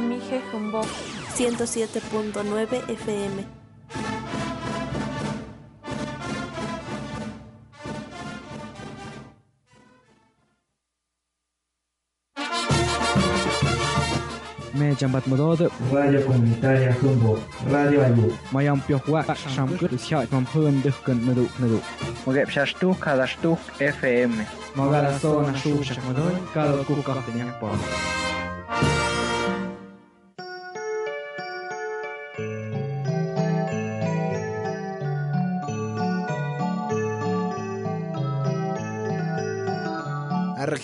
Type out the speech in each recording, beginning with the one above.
Mije Jumbo 107.9 FM. jambat modod Radio Comunitaria Jumbo, Radio Ayu. mayam pyohwa shamkut shat mam hun dukkan nadu nadu Mogep shashtuk kadashtuk FM.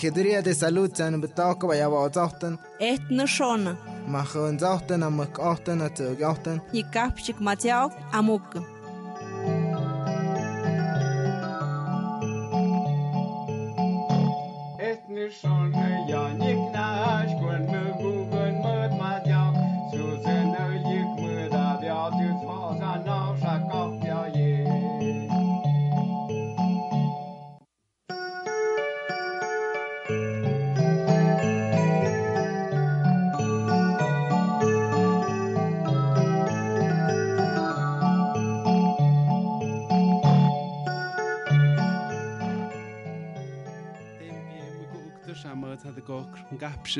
modod kalo ku ka tenya pa الركضرية تسالوت سان بتاعك ويا واتاختن Et no shona. ما خون زاختن أمك أختن أتوجاختن Yikapchik matiao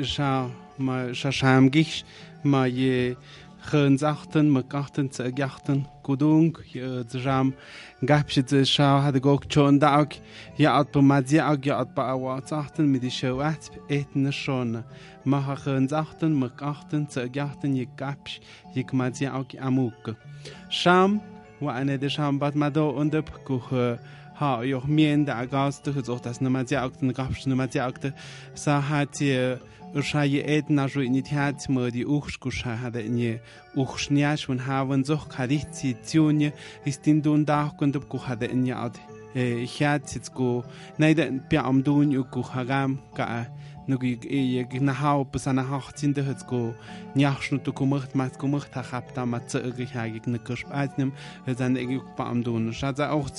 sa ma sa gich ma je chën zachten ma gachten ze gachten kudung je jam gaps ze sha had gok chon daak ja at po madzi ak ja at pa wa zachten mit di showat etne schon ma ha zachten ma gachten ze je gaps je madzi ook, amuk. Sham وأنا دشام بات مدو أندب كوه ها يوخ مين دا أغاز تخ زوخ داس نمازي أكت نقابش نمازي أكت ساحاتي أرشاي إد ناجو إني تيات مودي أخش كوشا هذا إني أخش نياش ون هاون زوخ كاريخ تي تيوني إستين دون داخ كندب كو هذا إني أدي إخيات تسكو نايدا بيا أمدون يوكو هغام كأه nugig ee gnaha be an hachtzin de huet go. Jachschnut go mocht mat gomocht ha hab da mat ze ëgrich hagig ne Kirsch einem huet an e ba am Don Scha se auch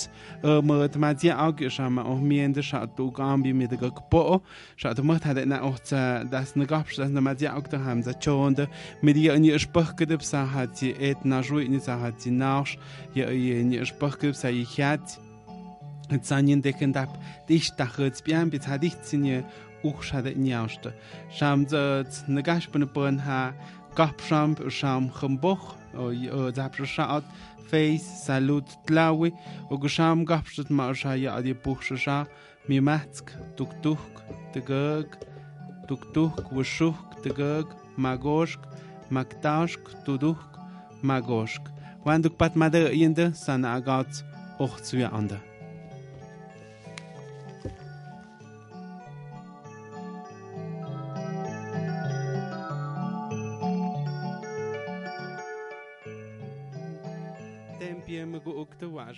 mat mat Dir ageschammer och mir de Schaat bo Gambi mir de gok bo Scha mocht hat en och ze dats ne gab mat Dir auch daheim se Joonde mit Dir an je Spëch gedep sa hat Di et na Join sa hat Di nachsch je je Spëch gëpp sa je hat zanien decken ab Dich dachets Bern bet hat dich sinnje uxha de nyaoshta sham zat nagash pan pan ha kapsham sham khambokh zapshat face salut tlawi ugusham gapshat marsha ya adi puxsha mimatsk tuktuk tgag tuktuk wushuk tgag magoshk maktashk tuduk magoshk wanduk pat made yende sana agat ochzuya ander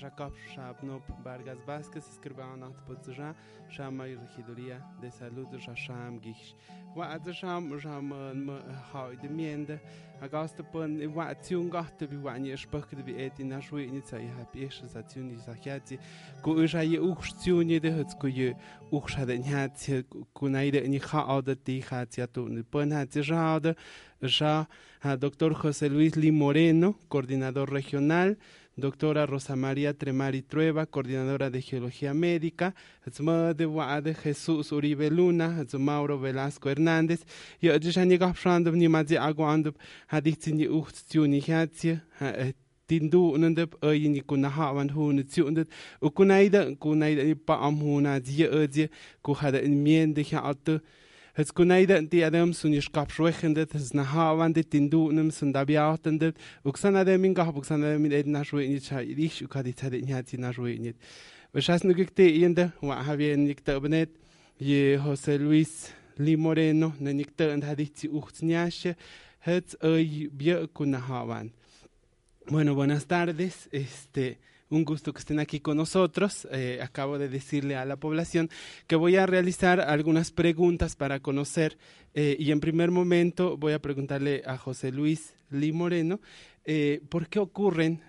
Jacob Chabnop Vargas Vázquez escreveu na podróża, szama i rechidoria de saludo já szam gichś. Władza szam, szam hoj de miende, a gosta pon i władza ciun gosta bi władnie szpach de bi eti na szujnica i hapiesza za ciun i zachiaci, ku iża je uchsz ciunie de hycku je uchsz hadenhaci, ku najde ni ha oda ti haci atuni. Pon haci ża oda, ża José Luis Limoreno, coordinador regional, doctora Rosa María Tremari Trueba, coordinadora de Geología Médica, de Jesús Uribe Luna, Mauro Velasco Hernández, y Ojani Gapshandov Nimazi Aguandov, Hadixini Uchtuni Hatzi, tindu unandep ayini kuna hawan hunu tsiundet u kunaida pa am huna die ödje ku hada in mien de hatte Het kuneidet di adem sun ish kap shwechendet, het na hawandet din dunem sun da biautendet, uksan adem in gah, uksan adem in edna shwechendet, cha irish ukadit hadet nyati na shwechendet. Vashas nugikte iende, wa havien nikte obnet, je Jose Luis Li Moreno, ne nikte and haditzi uchtzniashe, het oy bie kunahawan. Bueno, buenas tardes, este... un gusto que estén aquí con nosotros. Eh, acabo de decirle a la población que voy a realizar algunas preguntas para conocer eh, y en primer momento voy a preguntarle a José Luis Lee Moreno eh, por qué ocurren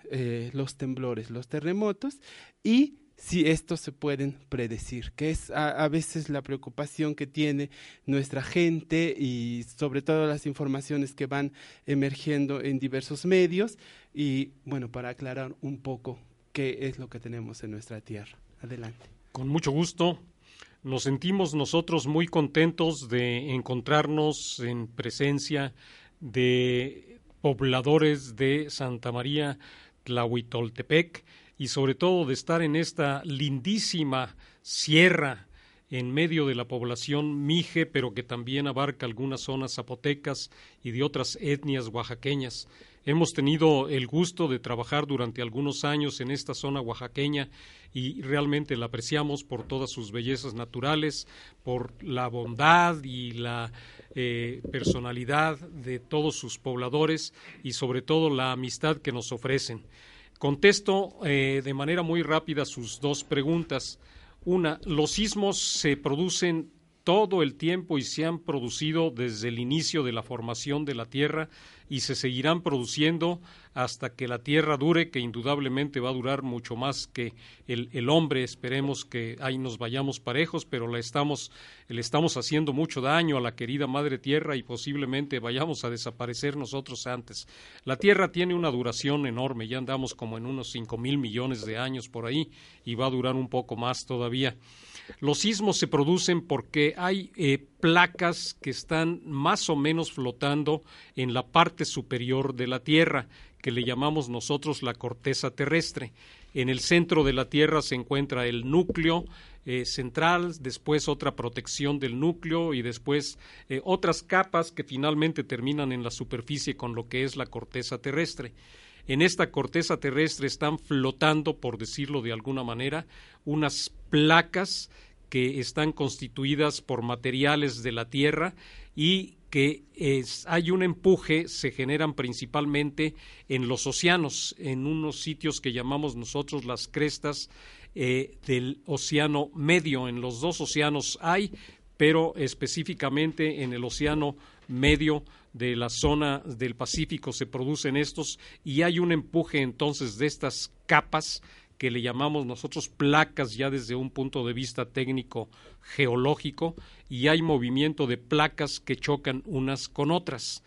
los temblores, los terremotos y si estos se pueden predecir, que es a, a, veces la preocupación que tiene nuestra gente y sobre todo las informaciones que van emergiendo en diversos medios y bueno, para aclarar un poco qué es lo que tenemos en nuestra tierra. Adelante. Con mucho gusto. Nos sentimos nosotros muy contentos de encontrarnos en presencia de pobladores de Santa María Tlahuitoltepec y sobre todo de estar en esta lindísima sierra en medio de la población mije, pero que también abarca algunas zonas zapotecas y de otras etnias oaxaqueñas. Hemos tenido el gusto de trabajar durante algunos años en esta zona oaxaqueña y realmente la apreciamos por todas sus bellezas naturales, por la bondad y la eh, personalidad de todos sus pobladores y sobre todo la amistad que nos ofrecen. Contesto eh, de manera muy rápida sus dos preguntas. Una, los sismos se producen todo el tiempo y se han producido desde el inicio de la formación de la Tierra y se seguirán produciendo hasta que la Tierra dure, que indudablemente va a durar mucho más que el, hombre. Esperemos que ahí nos vayamos parejos, pero la estamos, le estamos haciendo mucho daño a la querida Madre Tierra y posiblemente vayamos a desaparecer nosotros antes. La Tierra tiene una duración enorme, ya andamos como en unos cinco mil millones de años por ahí y va a durar un poco más todavía. Los sismos se producen porque hay eh, placas que están más o menos flotando en la parte superior de la Tierra, que le llamamos nosotros la corteza terrestre. En el centro de la Tierra se encuentra el núcleo eh, central, después otra protección del núcleo y después eh, otras capas que finalmente terminan en la superficie con lo que es la corteza terrestre. En esta corteza terrestre están flotando, por decirlo de alguna manera, unas placas que están constituidas por materiales de la Tierra y que es, hay un empuje, se generan principalmente en los océanos, en unos sitios que llamamos nosotros las crestas eh, del océano medio. En los dos océanos hay, pero específicamente en el océano medio de la zona del Pacífico se producen estos y hay un empuje entonces de estas capas que le llamamos nosotros placas ya desde un punto de vista técnico geológico y hay movimiento de placas que chocan unas con otras.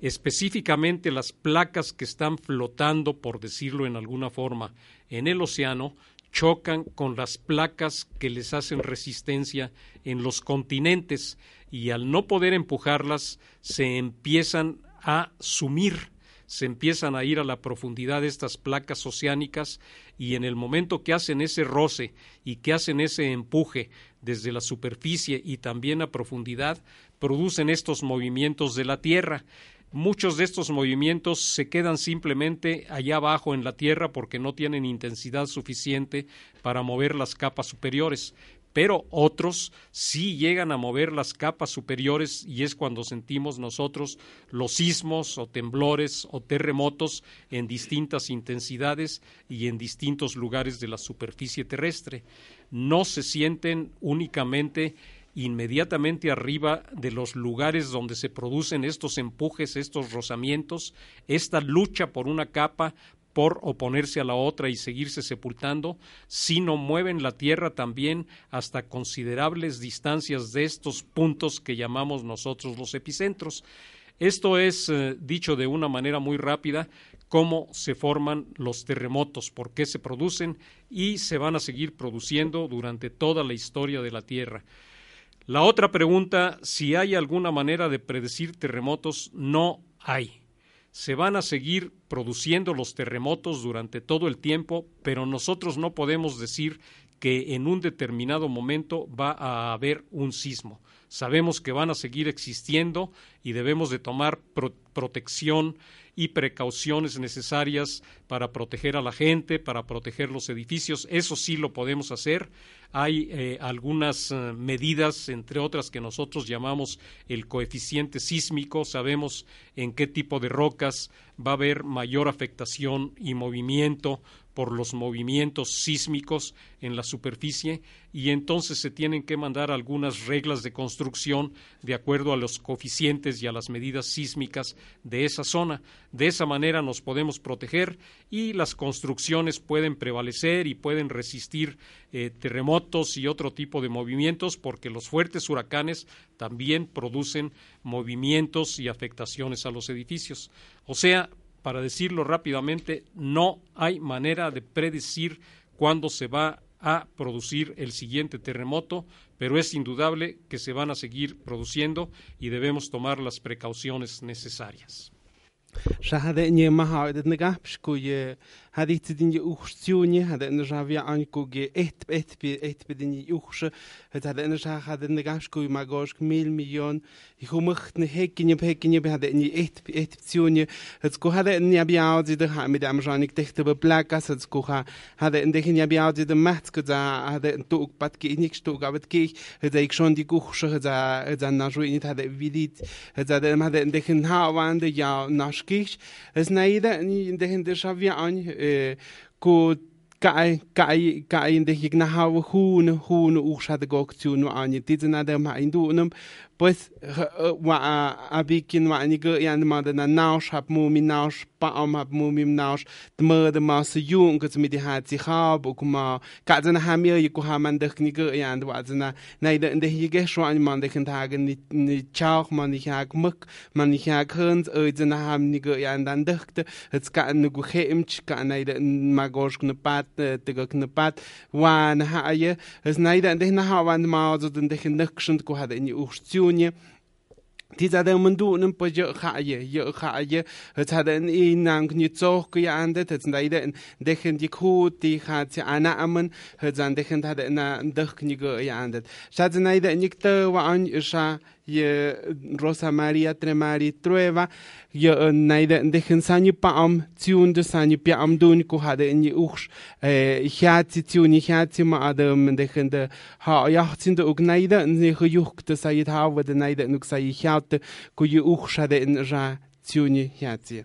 Específicamente las placas que están flotando, por decirlo en alguna forma, en el océano, chocan con las placas que les hacen resistencia en los continentes y al no poder empujarlas se empiezan a sumir se empiezan a ir a la profundidad de estas placas oceánicas y en el momento que hacen ese roce y que hacen ese empuje desde la superficie y también a profundidad, producen estos movimientos de la Tierra. Muchos de estos movimientos se quedan simplemente allá abajo en la Tierra porque no tienen intensidad suficiente para mover las capas superiores, pero otros sí llegan a mover las capas superiores y es cuando sentimos nosotros los sismos o temblores o terremotos en distintas intensidades y en distintos lugares de la superficie terrestre. No se sienten únicamente inmediatamente arriba de los lugares donde se producen estos empujes, estos rozamientos, esta lucha por una capa por oponerse a la otra y seguirse sepultando, sino mueven la tierra también hasta considerables distancias de estos puntos que llamamos nosotros los epicentros. Esto es, eh, dicho de una manera muy rápida, cómo se forman los terremotos, por qué se producen y se van a seguir produciendo durante toda la historia de la Tierra. La otra pregunta, si hay alguna manera de predecir terremotos, no hay se van a seguir produciendo los terremotos durante todo el tiempo, pero nosotros no podemos decir que en un determinado momento va a haber un sismo. Sabemos que van a seguir existiendo y debemos de tomar protección y precauciones necesarias para proteger a la gente, para proteger los edificios. Eso sí lo podemos hacer. Hay eh, algunas eh, medidas, entre otras, que nosotros llamamos el coeficiente sísmico. Sabemos en qué tipo de rocas va a haber mayor afectación y movimiento por los movimientos sísmicos en la superficie y entonces se tienen que mandar algunas reglas de construcción de acuerdo a los coeficientes y a las medidas sísmicas de esa zona. De esa manera nos podemos proteger y las construcciones pueden prevalecer y pueden resistir eh, terremotos y otro tipo de movimientos porque los fuertes huracanes también producen movimientos y afectaciones a los edificios. O sea, para decirlo rápidamente, no hay manera de predecir cuándo se va a producir el siguiente terremoto, pero es indudable que se van a seguir produciendo y debemos tomar las precauciones necesarias. هذه تدين يوخشوني هذا أنا جافيا عنكو جي إت بإت بي إت بدين يوخش هذا أنا جاها هذا نجاشكو يماجوش ميل مليون يخو مخت نهكني بهكني بهذا إني إت بي إت بتيوني هتكو هذا إني أبي عاودي ده هم إذا مجانك تكتب بلاكاس هتكو ها هذا إن دهني أبي عاودي ده مهت كذا هذا إن توك باتكي إنيك شتوك أبتكي هذا يكشون دي كوخش هذا هذا نجوا إني هذا فيديت هذا هذا إن دهن هاوان ده يا ناشكيش هذا نايدا إني دهن ده شافيا عنه ku kai kai kai de higna ha hun hun urshat gok chu no ani tizna de ma indunum pues wa abikin wa ani go yan ma de na naus hab mu mi naus pa am hab mu mi naus de ma de ma se jung gus mit die hat sich hab u kuma ka zana ha mir ku ha man de ni go yan wa zana nei de de hige scho an man de kan tagen ni ni chauch man ich hag muk man ich hag hund ö zana ha ni go yan dan de het ka nu gu hem ka nei de ma gosh kne pat de go kne pat wa na ha ye. Es nei de de na ha wan ma zo de de nikschen ku ha de ni u Makedonie. Ti za man du nem po chaje je chaje het hat en inang ni zoch geanet het da en dechen die ko die hat ze ana ammen. Het an dechen hat en dëch ni geanet Scha ze neide en nikte wa an scha Rosa Maria Tremari Trueva, je eh, naide de gensanyu paam, tune de Sani paam doen, ku hade in eh oeks, gaatsi tune, gaatsi ma Adam de gende ha jachtin de ug naide, en je gejucht de sayit hawe de naide, en ook sayit ku je ux hade in ja tune, gaatsi.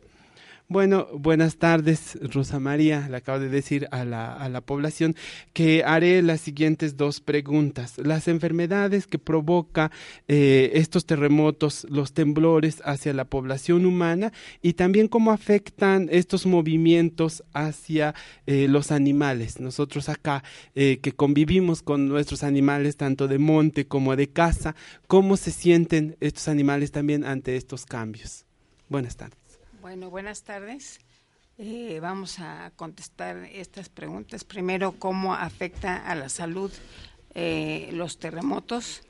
Bueno, buenas tardes, Rosa María. Le acabo de decir a la, a la, población que haré las siguientes dos preguntas. Las enfermedades que provoca eh, estos terremotos, los temblores hacia la población humana y también cómo afectan estos movimientos hacia eh, los animales. Nosotros acá eh, que convivimos con nuestros animales, tanto de monte como de casa, cómo se sienten estos animales también ante estos cambios. Buenas tardes. Bueno, buenas tardes. Eh, vamos a contestar estas preguntas. Primero, ¿cómo afecta a la salud eh, los terremotos?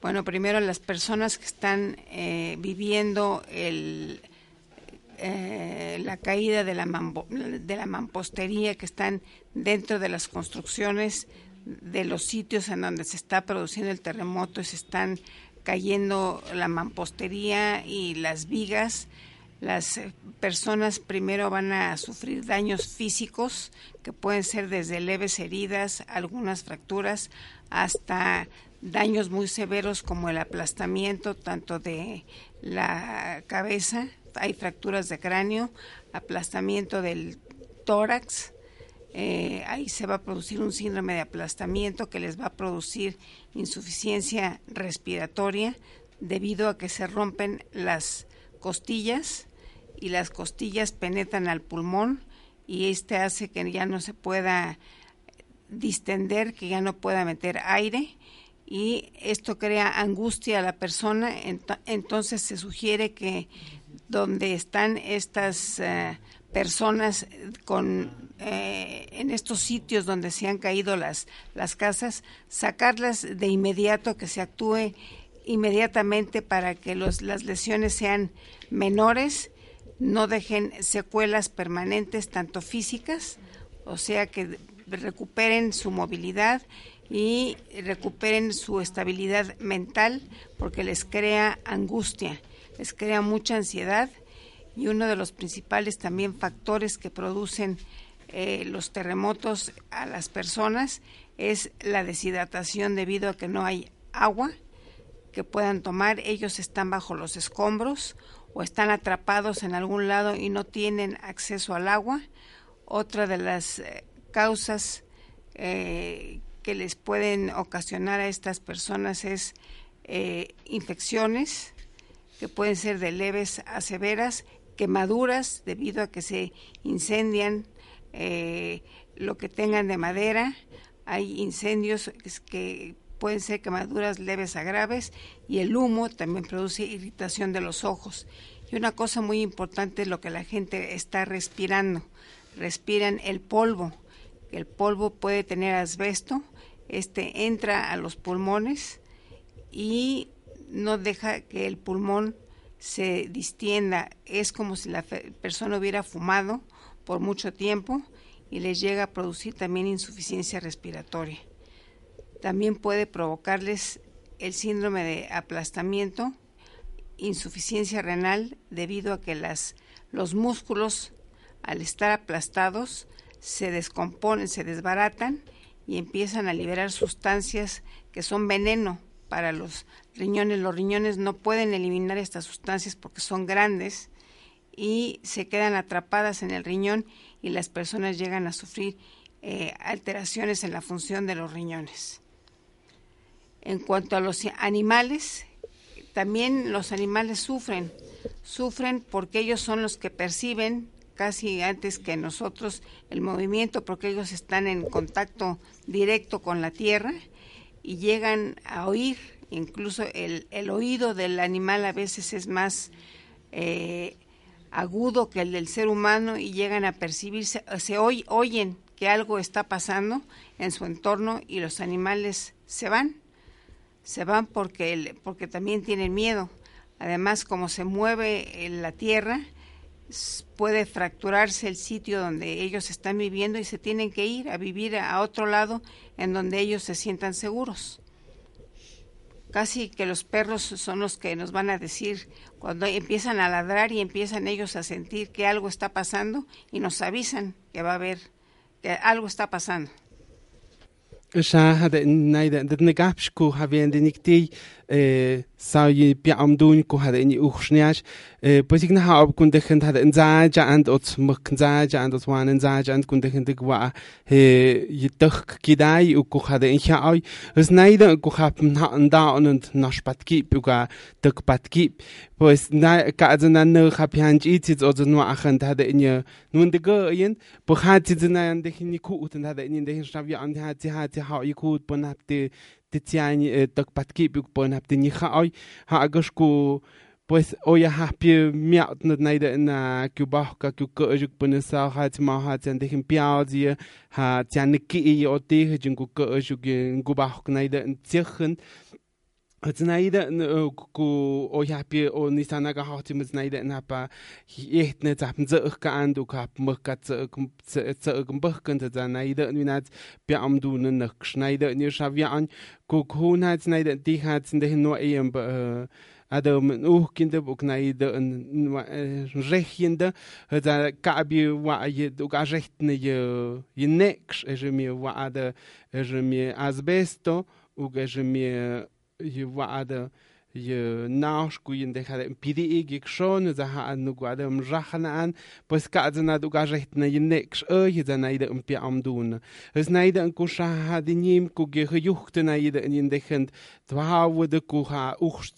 Bueno, primero las personas que están eh, viviendo el, eh, la caída de la, de la mampostería, que están dentro de las construcciones de los sitios en donde se está produciendo el terremoto y se están cayendo la mampostería y las vigas las eh, personas primero van a sufrir daños físicos que pueden ser desde leves heridas, algunas fracturas, hasta daños muy severos como el aplastamiento tanto de la cabeza, hay fracturas de cráneo, aplastamiento del tórax, eh, ahí se va a producir un síndrome de aplastamiento que les va a producir insuficiencia respiratoria debido a que se rompen las costillas y las costillas penetran al pulmón y este hace que ya no se pueda distender, que ya no pueda meter aire y esto crea angustia a la persona, entonces se sugiere que donde están estas eh, personas con eh, en estos sitios donde se han caído las las casas, sacarlas de inmediato, que se actúe inmediatamente para que los, las lesiones sean menores no dejen secuelas permanentes, tanto físicas, o sea que recuperen su movilidad y recuperen su estabilidad mental porque les crea angustia, les crea mucha ansiedad. Y uno de los principales también factores que producen eh, los terremotos a las personas es la deshidratación debido a que no hay agua que puedan tomar, ellos están bajo los escombros o están atrapados en algún lado y no tienen acceso al agua Otra de las eh, causas eh, que les pueden ocasionar a estas personas es eh, infecciones que pueden ser de leves a severas, quemaduras debido a que se incendian lo que tengan de madera. Hay incendios que pueden ser quemaduras leves a graves y el humo también produce irritación de los ojos. Y una cosa muy importante es lo que la gente está respirando. Respiran el polvo. El polvo puede tener asbesto, este entra a los pulmones y no deja que el pulmón se distienda. Es como si la persona hubiera fumado por mucho tiempo y les llega a producir también insuficiencia respiratoria. También puede provocarles el síndrome de aplastamiento, insuficiencia renal, debido a que los músculos, al estar aplastados, se descomponen, se desbaratan y empiezan a liberar sustancias que son veneno para los riñones. Los riñones no pueden eliminar estas sustancias porque son grandes y se quedan atrapadas en el riñón y las personas llegan a sufrir eh, alteraciones en la función de los riñones. En cuanto a los animales, también los animales sufren, sufren porque ellos son los que perciben casi antes que nosotros el movimiento porque ellos están en contacto directo con la tierra y llegan a oír, incluso el, el oído del animal a veces es más eh, agudo que el del ser humano y llegan a percibirse, se oyen que algo está pasando en su entorno y los animales se van, se van porque, porque también tienen miedo. Además, como se mueve en la tierra, puede fracturarse el sitio donde ellos están viviendo y se tienen que ir a vivir a otro lado en donde ellos se sientan seguros. Casi que los perros son los que nos van a decir cuando empiezan a ladrar y empiezan ellos a sentir que algo está pasando y nos avisan que va a haber, que algo está pasando. Ushaha, the Naida, de Negapsku, in de Nikti, sawi piamdun ku hada ni uxniach pues igna hab kun de gente hada nza ja and ot muk nza ja and ot wan nza ja and kun de gente gwa he yitog kidai u ku hada in ha ay es naida ku hap na nda und nach patki puga tok patki pues na ka zna no hap han it it ot no achen hada in nun de go yin po hat na de ni ku ut hada in de hin shab ya and hat hat ha ikut bon hab de titsiañ tokpatkipyuk ponaptiñi ja'oy ja'akox ku pues oyajajpie miaut natnaida na kiubajka kiuko'yuk ponesaw ja tsimao ja tsiantej impiaotyi ja tsianiki'i otij yinkuko'yuk naida tsiejän تنايدا او يابي او نيسانا غا هاتيم تنايدا نابا يهت نت هابن زئخ كان دو كاب مخ زئخ زئخ بخ كنت تنايدا نات بي ام دو نخ شنايدا ني شافيا ان كوكون هات تنايدا دي هات ندهن نو ايم adam uhkinde uknaide rechinde da kabi wa je uga rechtne je je nekš je mi wa da je mi azbesto uga je mi je wa'ada je naus kuyin de pidi ig schon za ha an nu gwada um rachana an pues ka na du ga recht na je nex ö je naide um pi am dun es naide an ku sha ha di nim ku ge juchte naide in de khend twa wo de ku ha uch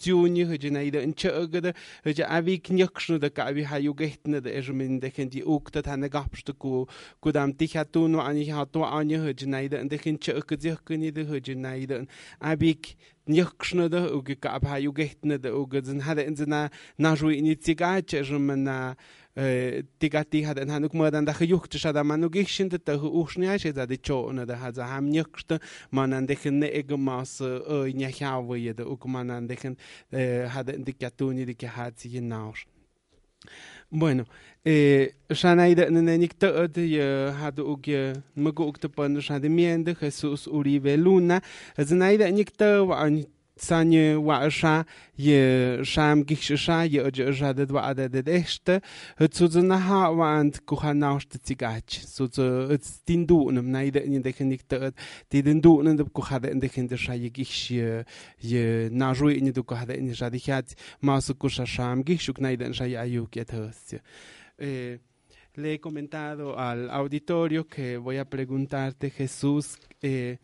naide in chögede je avi knyakshnu de ka vi ha ju gehtne de es de khend di uk dat han gapste ku ku dam dich hat du no an ich hat du an in de je de naide avi Nichtschne de ugeke ab ha de uge, zin hade in zina na ju initiegaatje, zin men tigati hade in hanuk mördan dache juchte, sa da man nu gichin de tehu uchschne aise, za de ham nichtschne, man an dechen ne o nechawe je de uge, man an dechen hade in dikatuni dike hazi je nausch. Bueno, eh, Shanaida Nenicta de hadu uge magukta pan Shadimiende Jesús Uribe Luna, Zanaida Nicta tsanye wa sha ye sham gish sha ye oje de wa de de dechte zu zu na ha wa and ku ha na st tsigach zu zu din du und im neide in de kenik de de din du und de ku in de de de sha ye gish ye na ju in de ku ha de in de hat ma su ku sham gish ku neide sha ye ayu ke thos eh le he comentado al auditorio que voy a preguntarte, Jesús, eh,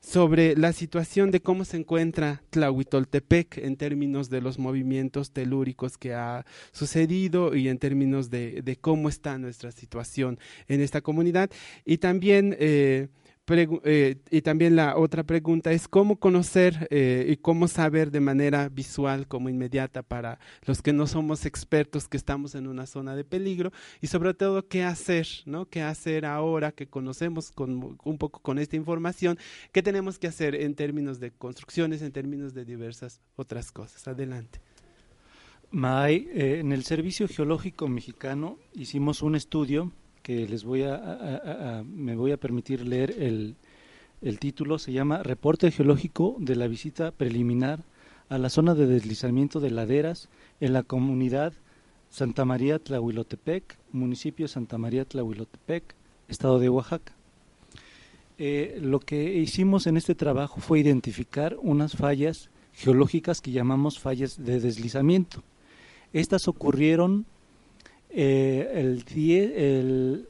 sobre la situación de cómo se encuentra Tlahuitoltepec en términos de los movimientos telúricos que ha sucedido y en términos de, de cómo está nuestra situación en esta comunidad. Y también eh, eh, y también la otra pregunta es cómo conocer eh, y cómo saber de manera visual, como inmediata para los que no somos expertos, que estamos en una zona de peligro y sobre todo qué hacer, ¿no? ¿Qué hacer ahora que conocemos con, un poco con esta información? ¿Qué tenemos que hacer en términos de construcciones, en términos de diversas otras cosas? Adelante. May, eh, en el Servicio Geológico Mexicano hicimos un estudio que les voy a, me voy a permitir leer el, el título, se llama Reporte Geológico de la visita preliminar a la zona de deslizamiento de laderas en la comunidad Santa María Tlahuilotepec, municipio Santa María Tlahuilotepec, estado de Oaxaca. Eh, lo que hicimos en este trabajo fue identificar unas fallas geológicas que llamamos fallas de deslizamiento. Estas ocurrieron eh, el, el,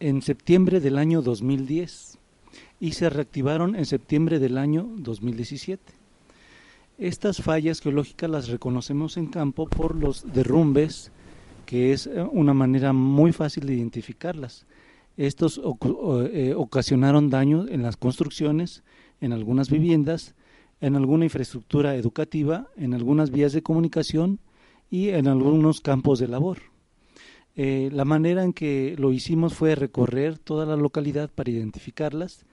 en septiembre del año 2010 y se reactivaron en septiembre del año 2017. Estas fallas geológicas las reconocemos en campo por los derrumbes, que es eh, una manera muy fácil de identificarlas. Estos eh, ocasionaron daños en las construcciones, en algunas viviendas, en alguna infraestructura educativa, en algunas vías de comunicación y en algunos campos de labor. Eh, la manera en que lo hicimos fue recorrer toda la localidad para identificarlas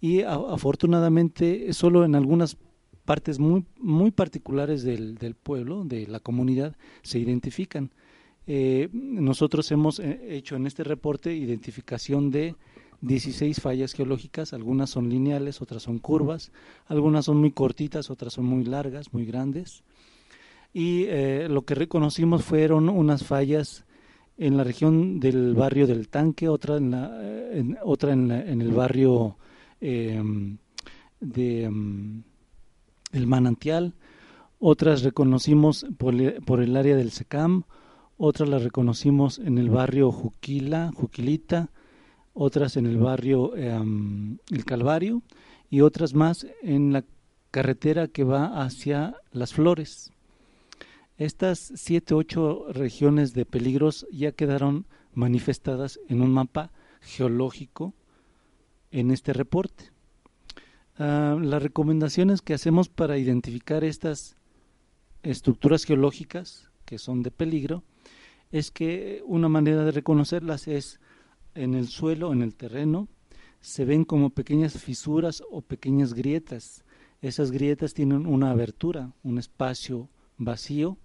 y afortunadamente solo en algunas partes muy, muy particulares del, del pueblo, de la comunidad, se identifican. Eh, nosotros hemos eh, hecho en este reporte identificación de 16 fallas geológicas, algunas son lineales, otras son curvas, algunas son muy cortitas, otras son muy largas, muy grandes y eh, lo que reconocimos fueron unas fallas en la región del barrio del Tanque, otra en, la, en otra en, en, el barrio eh, de um, el Manantial, otras reconocimos por, el área del Secam, otras las reconocimos en el barrio Juquila, Juquilita, otras en el barrio eh, El Calvario y otras más en la carretera que va hacia Las Flores. Estas siete, ocho regiones de peligros ya quedaron manifestadas en un mapa geológico en este reporte. Uh, las recomendaciones que hacemos para identificar estas estructuras geológicas que son de peligro es que una manera de reconocerlas es en el suelo, en el terreno, se ven como pequeñas fisuras o pequeñas grietas. Esas grietas tienen una abertura, un espacio vacío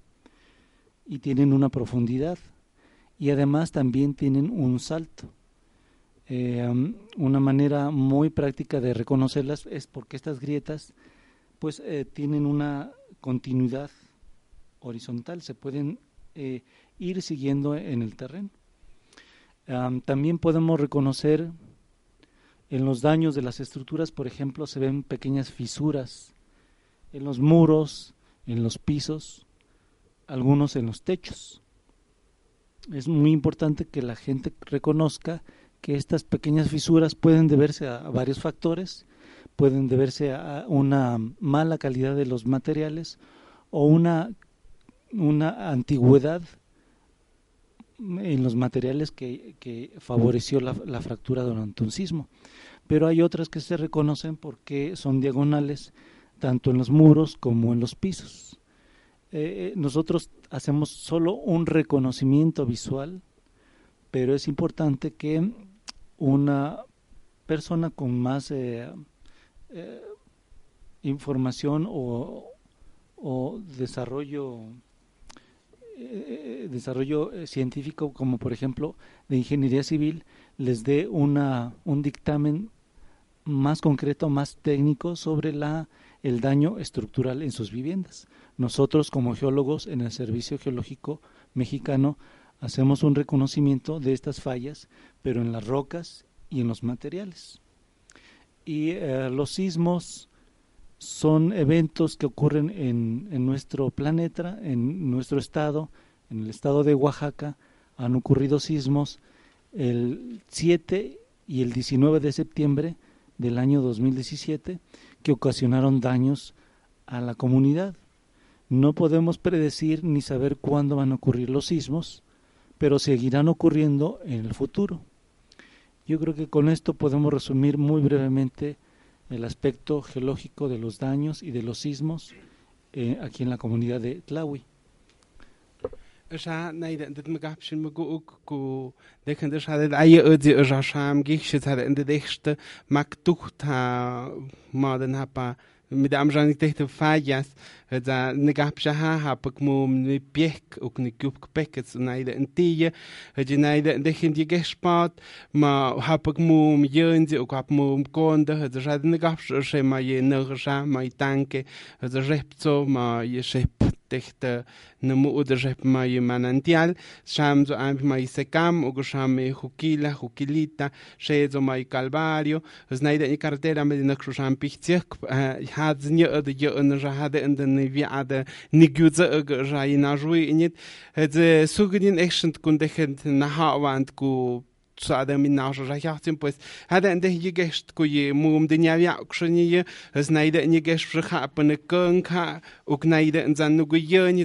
y tienen una profundidad y además también tienen un salto. Eh, una manera muy práctica de reconocerlas es porque estas grietas pues eh, tienen una continuidad horizontal, se pueden eh, ir siguiendo en el terreno. también podemos reconocer en los daños de las estructuras, por ejemplo, se ven pequeñas fisuras en los muros, en los pisos, algunos en los techos. Es muy importante que la gente reconozca que estas pequeñas fisuras pueden deberse a, varios factores, pueden deberse a una mala calidad de los materiales o una, una antigüedad en los materiales que, que favoreció la, la, fractura durante un sismo. Pero hay otras que se reconocen porque son diagonales tanto en los muros como en los pisos. Eh, eh, nosotros hacemos solo un reconocimiento visual, pero es importante que una persona con más eh, información o, desarrollo desarrollo científico como por ejemplo de ingeniería civil les dé una un dictamen más concreto más técnico sobre la el daño estructural en sus viviendas nosotros como geólogos en el Servicio Geológico Mexicano hacemos un reconocimiento de estas fallas, pero en las rocas y en los materiales. Y eh, los sismos son eventos que ocurren en, en, nuestro planeta, en nuestro estado, en el estado de Oaxaca, han ocurrido sismos el 7 y el 19 de septiembre del año 2017 que ocasionaron daños a la comunidad. No podemos predecir ni saber cuándo van a ocurrir los sismos, pero seguirán ocurriendo en el futuro. Yo creo que con esto podemos resumir muy brevemente el aspecto geológico de los daños y de los sismos eh, aquí en la comunidad de mag midamżanych tych to fallas da negapsha ha pak mu ni piek ok ni kup pekets naide antia hadi naide de him die gespat ma ha pak mu jöndi ok hap mu konda hadi rad negapsha she ma je nerja ma tanke hadi repco ma shep. техта намууда xehpamayi manantial xam zo'anpimayi secam o koxameh jukila jukilita xe mai calvario znaidani in medinakxoxan pijtsiejkp e, jatzñe'äda yä'äna xajade'ända nivia'ada nikyutze'äk xayinaxui'nit dze e, sugnin echent tkun tejen naja'a'uan ku wand ku sada mi náš rachachtím, pues hada ende hi gest ko je mum de nявя kshni es naide ni gest frcha apne kunka uk naide en zan nu go yeni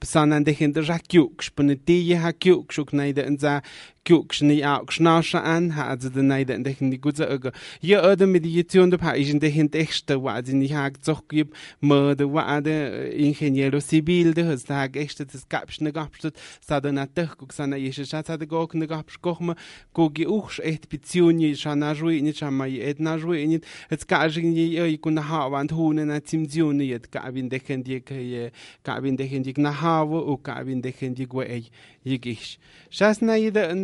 Besanan dich in der Jakiuk, spinne die Jakiuk, schuk neide in sa Kiuk, schni auch schnasche an, ha also de neide in dich in die gute Öge. Je öde mit die Jitun, du paar ich in dich in wa sie nicht hag zoch gib, mörde wa ade Ingeniero Civil, de hüst hag echte des Kapschne gabstet, sade na dich, guck sana jesche Schatz hatte gok ne gabsch kochme, gugi uchsch echt Beziehungen, schana jui, nicht schama je et na jui, nicht, jetzt gajin je, ich kun hawand hunen, na zimzione, jetzt gabin dechen die, gabin dechen die, na hawe o kabin dejen yigüey yigish. Shasna yida en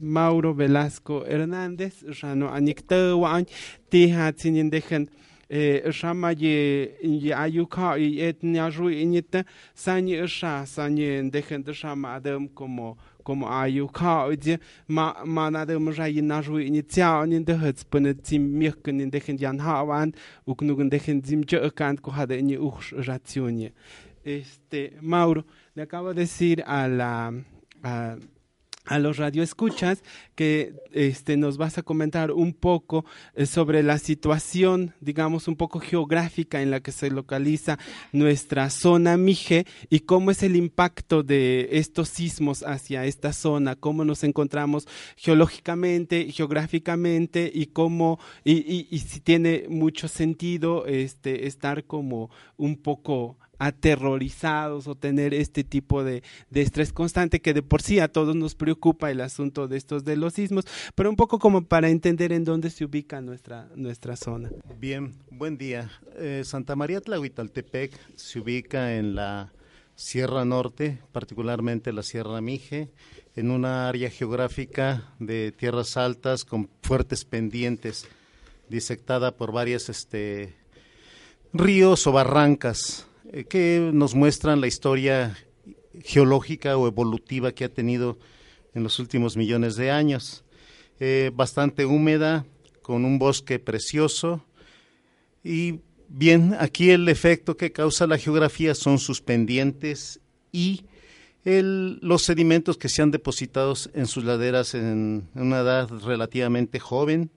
Mauro Velasco Hernández, shano aniktawan, tiha tsinin dejen shama ye ye ayuka y etnia ru inita sani sha sani dejen de shama adam como como ayuka de ma manadem jayi naju initia anin de hats pene tim mirken in dejen jan hawan uknugen dejen dim je kan ko hade ni uch rationie. Este Mauro le acabo de decir a la a, a los radioescuchas que este, nos vas a comentar un poco eh, sobre la situación, digamos, un poco geográfica en la que se localiza nuestra zona Mije y cómo es el impacto de estos sismos hacia esta zona, cómo nos encontramos geológicamente, geográficamente y cómo, y, y, y si tiene mucho sentido este, estar como un poco aterrorizados o tener este tipo de, de, estrés constante que de por sí a todos nos preocupa el asunto de estos de los sismos, pero un poco como para entender en dónde se ubica nuestra, nuestra zona. Bien, buen día. Eh, Santa María Tlahuitaltepec se ubica en la Sierra Norte, particularmente la Sierra Mije, en una área geográfica de tierras altas con fuertes pendientes, disectada por varias este, ríos o barrancas que nos muestran la historia geológica o evolutiva que ha tenido en los últimos millones de años. Eh, bastante húmeda, con un bosque precioso. Y bien, aquí el efecto que causa la geografía son sus pendientes y los sedimentos que se han depositado en sus laderas en una edad relativamente joven,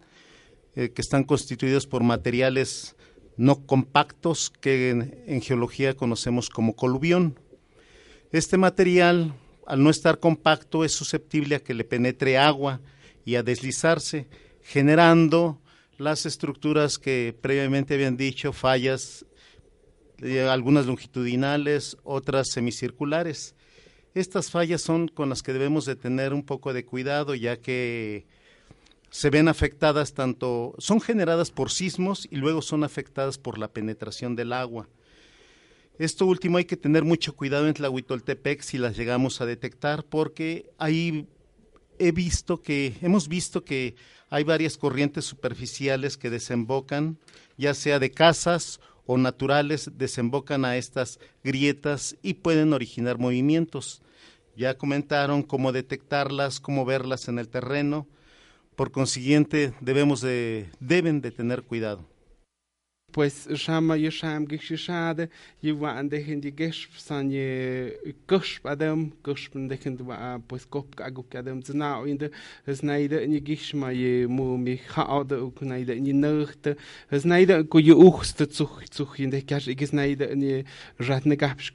eh, que están constituidos por materiales no compactos que en, geología conocemos como coluvión. Este material, al no estar compacto, es susceptible a que le penetre agua y a deslizarse, generando las estructuras que previamente habían dicho, fallas, eh, algunas longitudinales, otras semicirculares. Estas fallas son con las que debemos de tener un poco de cuidado, ya que se ven afectadas tanto, son generadas por sismos y luego son afectadas por la penetración del agua. Esto último hay que tener mucho cuidado en Tlahuitoltepec si las llegamos a detectar porque ahí he visto que, hemos visto que hay varias corrientes superficiales que desembocan, ya sea de casas o naturales, desembocan a estas grietas y pueden originar movimientos. Ya comentaron cómo detectarlas, cómo verlas en el terreno. Por consiguiente, debemos de, deben de tener cuidado. pues shama ye sham ge shade ye wa de hin die gesh san ye kush adam kush de hin wa pues kop ka gu ka dem zna in de es naide in ye gish ma ye mu mi ha de u naide in ye nacht es naide ku ye uchst zu zu in de kash ik es naide in ratne gabs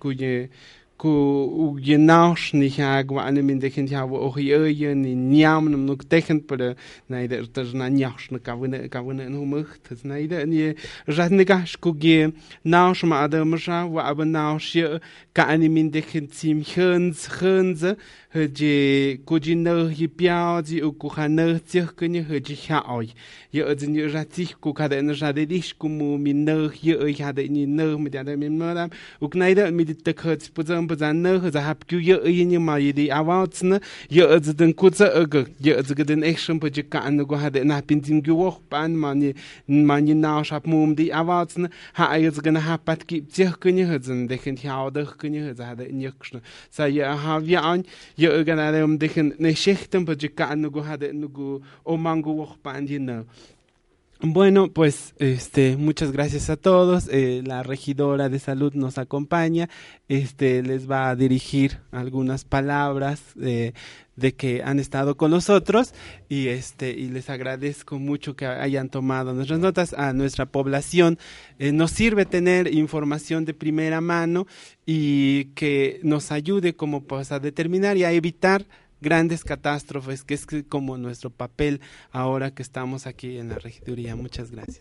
ugnaušniha gwanim indekentja wo ohiyye ni niamnum nuk tekent pere najde też na niauszny kawny kawny numych to znajde nie żadny gaszku gie nausz ma adamsza wo aby nausz je ka anim indekent cim hens hens hedzi kujinner hi piao zi ukuhaner cich knie hedzi haoj je odzin żacich kukade żadelisz kumu minner je ojade ni ner mit adamim madam mit tekhot pozam zijn neugen, ze heb je je in je maar je die avond ne je het den kutse ege je het ge. Echt een beetje kan nog had en heb in die gewoch pan man je man je naast heb moem die avond ne. Je het ge heb pat ki je kun je het zijn de kent je oude kun je het had en je kun ze je je aan je ege naar om de kent ne schicht een beetje kan nog had en nog o man gewoch pan je ne. Bueno, pues este, muchas gracias a todos. Eh, la regidora de salud nos acompaña. Este, les va a dirigir algunas palabras eh, de que han estado con nosotros y este y les agradezco mucho que hayan tomado nuestras notas a nuestra población. Eh, nos sirve tener información de primera mano y que nos ayude como pues a determinar y a evitar grandes catástrofes, que es como nuestro papel ahora que estamos aquí en la regiduría. Muchas gracias.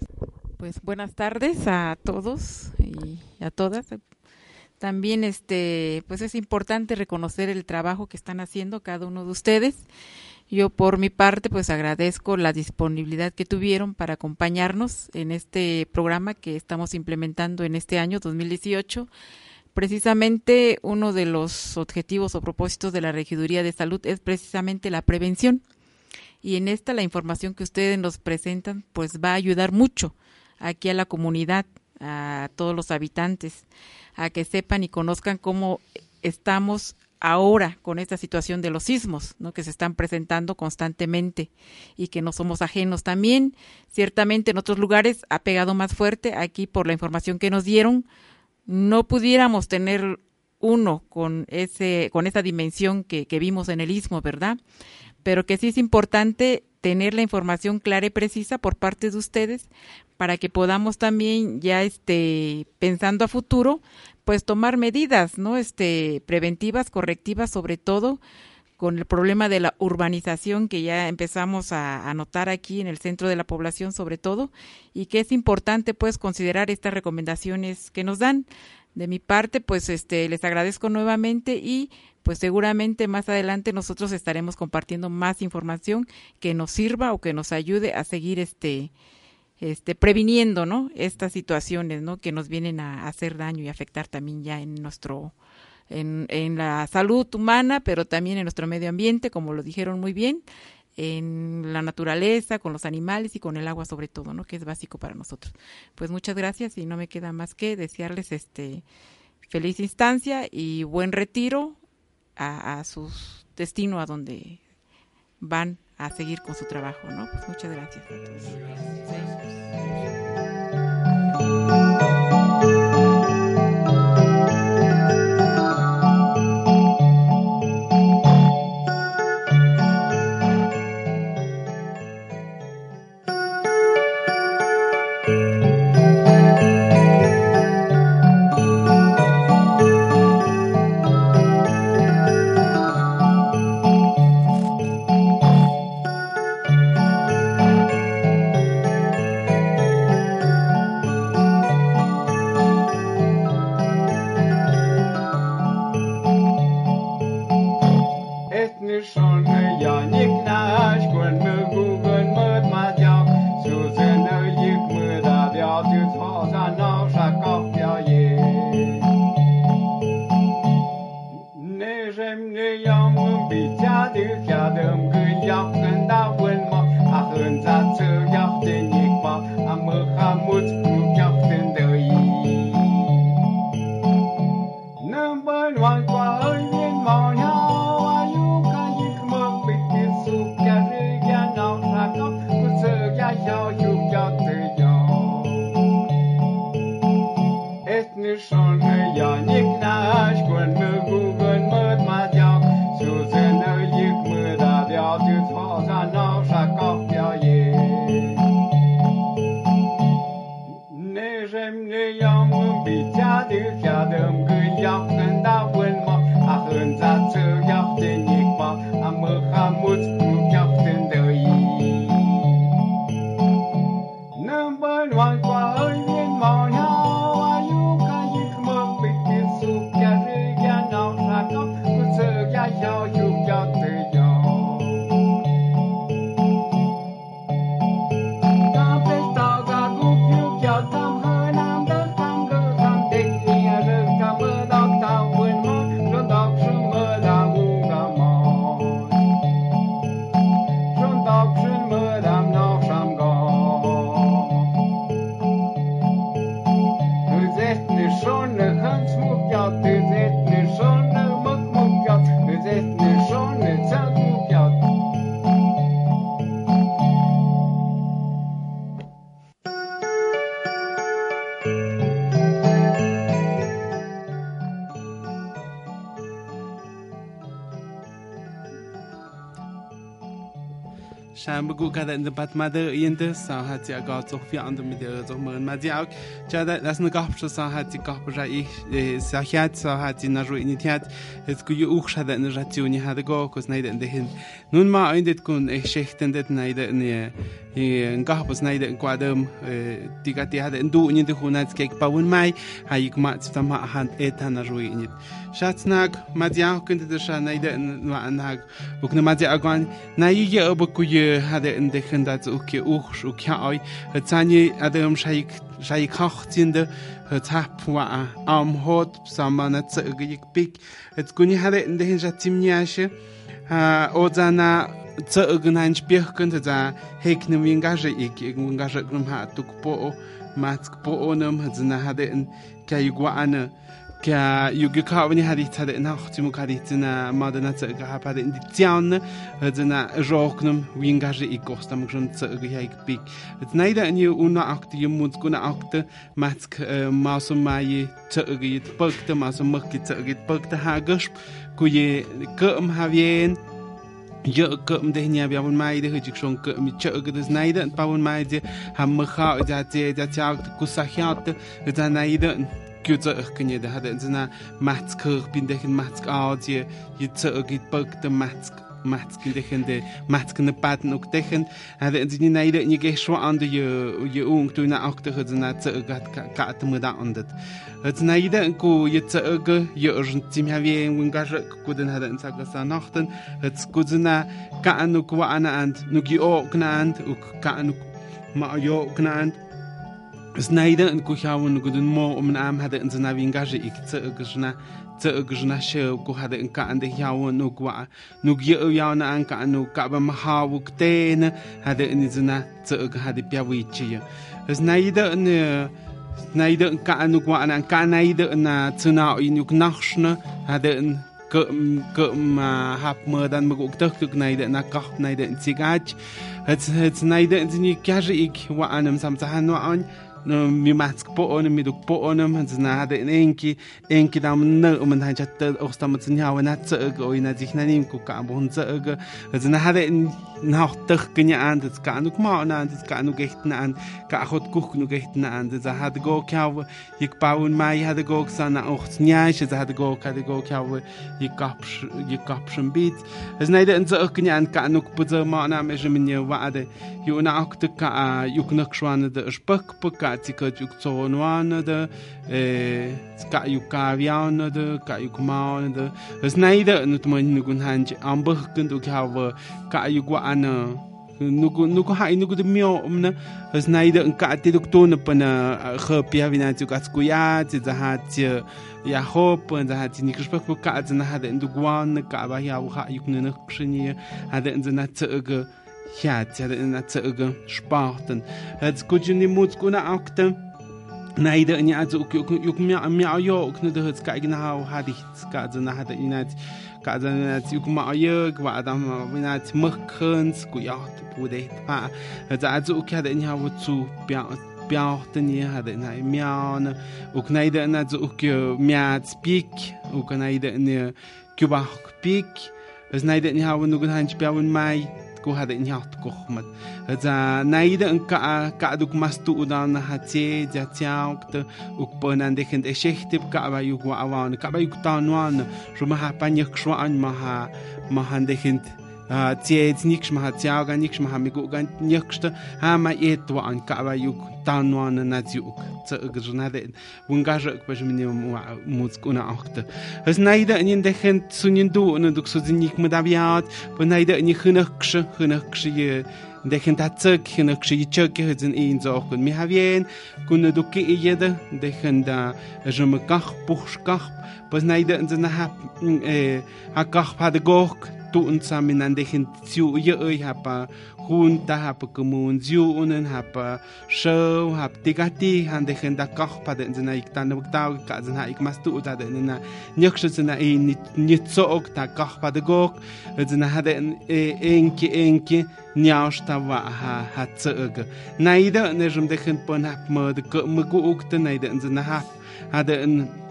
Pues buenas tardes a todos y a todas. También este, pues es importante reconocer el trabajo que están haciendo cada uno de ustedes. Yo por mi parte pues agradezco la disponibilidad que tuvieron para acompañarnos en este programa que estamos implementando en este año 2018 precisamente uno de los objetivos o propósitos de la Regiduría de Salud es precisamente la prevención. Y en esta la información que ustedes nos presentan pues va a ayudar mucho aquí a la comunidad, a todos los habitantes, a que sepan y conozcan cómo estamos ahora con esta situación de los sismos, ¿no? que se están presentando constantemente y que no somos ajenos también. Ciertamente en otros lugares ha pegado más fuerte, aquí por la información que nos dieron, no pudiéramos tener uno con ese con esa dimensión que, que vimos en el istmo, ¿verdad? Pero que sí es importante tener la información clara y precisa por parte de ustedes para que podamos también ya este pensando a futuro pues tomar medidas no este preventivas correctivas sobre todo con el problema de la urbanización que ya empezamos a, a, notar aquí en el centro de la población sobre todo y que es importante pues considerar estas recomendaciones que nos dan. De mi parte pues este les agradezco nuevamente y pues seguramente más adelante nosotros estaremos compartiendo más información que nos sirva o que nos ayude a seguir este este previniendo, ¿no? estas situaciones, ¿no? que nos vienen a hacer daño y afectar también ya en nuestro en, la salud humana, pero también en nuestro medio ambiente, como lo dijeron muy bien, en la naturaleza, con los animales y con el agua sobre todo, ¿no? Que es básico para nosotros. Pues muchas gracias y no me queda más que desearles este feliz instancia y buen retiro a, su destino, a donde van a seguir con su trabajo, ¿no? Pues muchas gracias. kada in der Bad Mother Ende, so hat sie gar so viel andere mit der so mal mal ja, ja das eine Gabsche so hat sie Gabsche ich sag ja so hat sie nach in die hat es gut auch schade in der Tion hat go kus neide in der hin. Nun mal endet kun e ich schächten det neide in e, e, in Gabs neide in Quadem die hat in du in der Hunats Cake bauen mai, ha ich mal zusammen hand etan ruhig nicht. Schatznag Madiar kënnte de Schaneide en no anhag. Wo ne Madi agan na je ëber kuie hat en dechen dat och ke och och ka oi, Et zanje at em Schei kachziende huet tapoa am Hot sammer net ze ëgeik big. Et gunni hat en dechen Jatimniache oder na ze ëgen ein Spich kënnte da heknem wie engage ik egun engage grum hat du po. Matk po onem hat ze na hat en kaigwa ane. يوجيكا وني هذه تدا ناخت مكاريتنا ما دنا تسقها بعد اندي تيان هذنا جوكنم وينجاج ايكوستا مكشن تسقي هيك بيك تنايدا اني ونا اكت يمونت كنا اكت ماتك ماسم ماي تسقي بكت ماسم مكي تسقي بكت هاغش كوي كم هاوين yo kum de nya bia bun mai de hich schon kum che ge des naide und bauen mai de ham kha ja de ja ja ku sa hat da naide gyözökkönye, de hát ez a mácsk hörpindeken, mácsk áldje, jöccögit bögte mácsk matskindechen de matskne paten ok dechen hat en sin neide ni ge schwa an de je ung du na ak de na ze gat gat mu da an det het neide en ko je ze ge je urgen tim ha wie un ga ko den hat en sag sa nachten. Het ko na ka an ko an an nu gi ok na an ok ka an ma jo knant znajdę nkuhiawun gudun mo um am hade in zna wingaje ik tse gzna tse gzna she ku hade in ka ande hiawun nuk wa nuk ye yaw na an ka nu ka ba maha wuk ten hade in zna tse g hade piawi chi znajdę ne znajdę ka nuk wa an ka najdę na tsna i nuk nachshne hade in كم كم هاب مدن مقوك تخت نايدا نا كحب نايدا انتسيقاج هتس هتس نايدا انتني كاجئك وأنا مسامتحان وعن mi mats po'on mi duk po'on na de enki enki dam ne um na ja te os tam tsin ja na tse go na sich na nim ku ka bo hun tse go na de na te knya an das ka nuk ma na an das ka nuk echt na an ka hot kuch nuk echt na an das hat go ka ik pa un mai hat go sana och nya ich das hat go ka go ka ik kap ik kap schon bit. Es na de tse knya an ka nuk bu ma na me je min ja wade ju na ak te ka ju knak schwane de spek pe ka tika juk tsonuana de ka yu ka viana de ka yu kumaana de es naida nu tuma nu gun hanji ambah kundu kawa ka yu gwa ana nuku nuku hai nuku de mio umna as naida ka ti duk pa na khapia vina tu ka skuya ti za ha ti ya hop za ha ti niksh pa ku ka za na ha de ndu gwan ka ba ya ha yuk ne nak shni ha de na tsege ह्याच्यान चग स्पाहतन हज कुजुनि मुचकुना आक्तन Neide in also juk mir am mir ayo knede hats ka igna ha ha dich ka ze na hat inat ka ze na juk ma ayo gwa adam inat mkhns ku ya bude pa ze also ka de in ha zu bia bia den ihr hat in ha mian uk neide in also uk miat pik uk neide in kubach pik es neide in ha nu gan han mai ku hada in yaht ku za naida an ka ka duk mastu udan ha che ja chao te uk ponan de gente shechte ka ba yuk awan ka ba yuk tanwan ruma ha panyek shwa an maha mahan de gente tsiets nikxmaha tsiauga nikxmaha migu'ga nyäkxtä jama 'yetu'a nka'payuk tanuana natsiu'k tse'äkxnate't winkaxä'kpa xminima mutsk'una'ojkä pues naitä'ni ntejen sunyandu'nä tuksutsinik mätapyaat pues naitä'ni jänäjkxä jänäjkxä yä Dejen ta tsök, jena kshi chöke hëtsen in de zog kun mi havien, kun du ki yede, dejen da jëm kach puch kach, pues naide nzen ha mm, e, ha kach pa de gok, tu'unsamin dejen tsiu yä'äy japa e junta japa kumun tsiu'unen japa xäw japa tikati jan dejen nda kojpa de'en iktan buktau ka'tsen ja ikmas tu'ta de'en na nyäksyätsena i nyitso'ok ta kojpa dekok etsena ja de'en e, enki enki nyaoxta wa'a ja ja tsä'äkä naide'en ne exem dejen pön jap mädä kä'mäku'uktä naide'en tsena jap ja de'en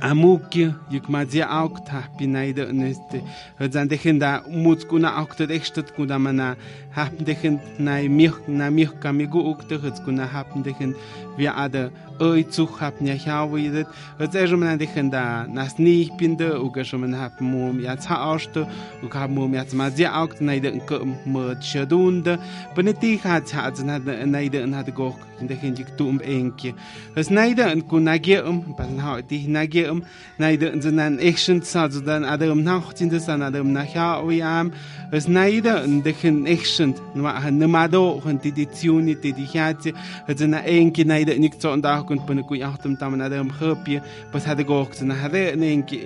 amukyo yukmazia auk tahpinaido neste zan dejen da muskuna aukto dextot kuna mana hap dejen nai mich na mich kamigu ukto hets kuna hap dejen wir ade oi zu hap nya hawidet hets er man dejen da nas ni pinde uga schon hap mum ja za austo uga hap mum ja mazia aukt naide mo chadunde beneti hat hat naide naide gok dejen dik tum enke hets naide kun nagie um ban hau dich nagie adam naid den an echent sa zu adam nacht in des an adam nach ja wi am es naid de chen echent no a han nemado han di di tuni di di hat ze na enke naid nik zu und auch kunt bin gut achtem tam an adam hopie was hat go ze na hat en enke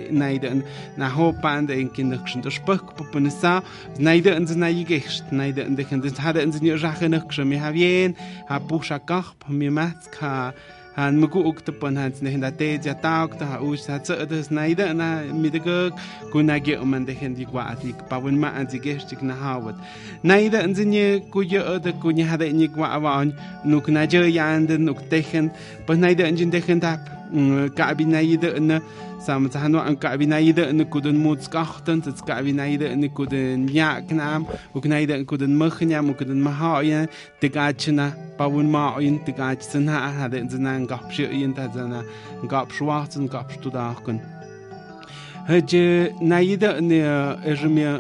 na hop an de enke nach schon der spuck bin sa naid in ze naid gecht naid de chen des hat in ze jache nach schon mir hab jen hab buch mir mat ka han muku ukta pon han ne henda te ja ta ukta ha us ha tsa des naida na midega kuna ge um an de hen di kwa atik pa wen ma an zige stik na hawat. Naida an zinye ku ye de ku nya ha de ni kwa awan nuk na je ya an de nuk te hen pa naida an jin de hen ta mm, ka bi naida na سام تحنو أن كعبنا يدا أن كودن موت كاختن تتكعبنا يدا أن كودن ياك وكنا يدا أن كودن مخ وكودن مهاين تقاتشنا باون ما أين تقاتشنا هذا إنزنا نقابش أين تهزنا نقابش واحد نقابش Hëge naide ëge mir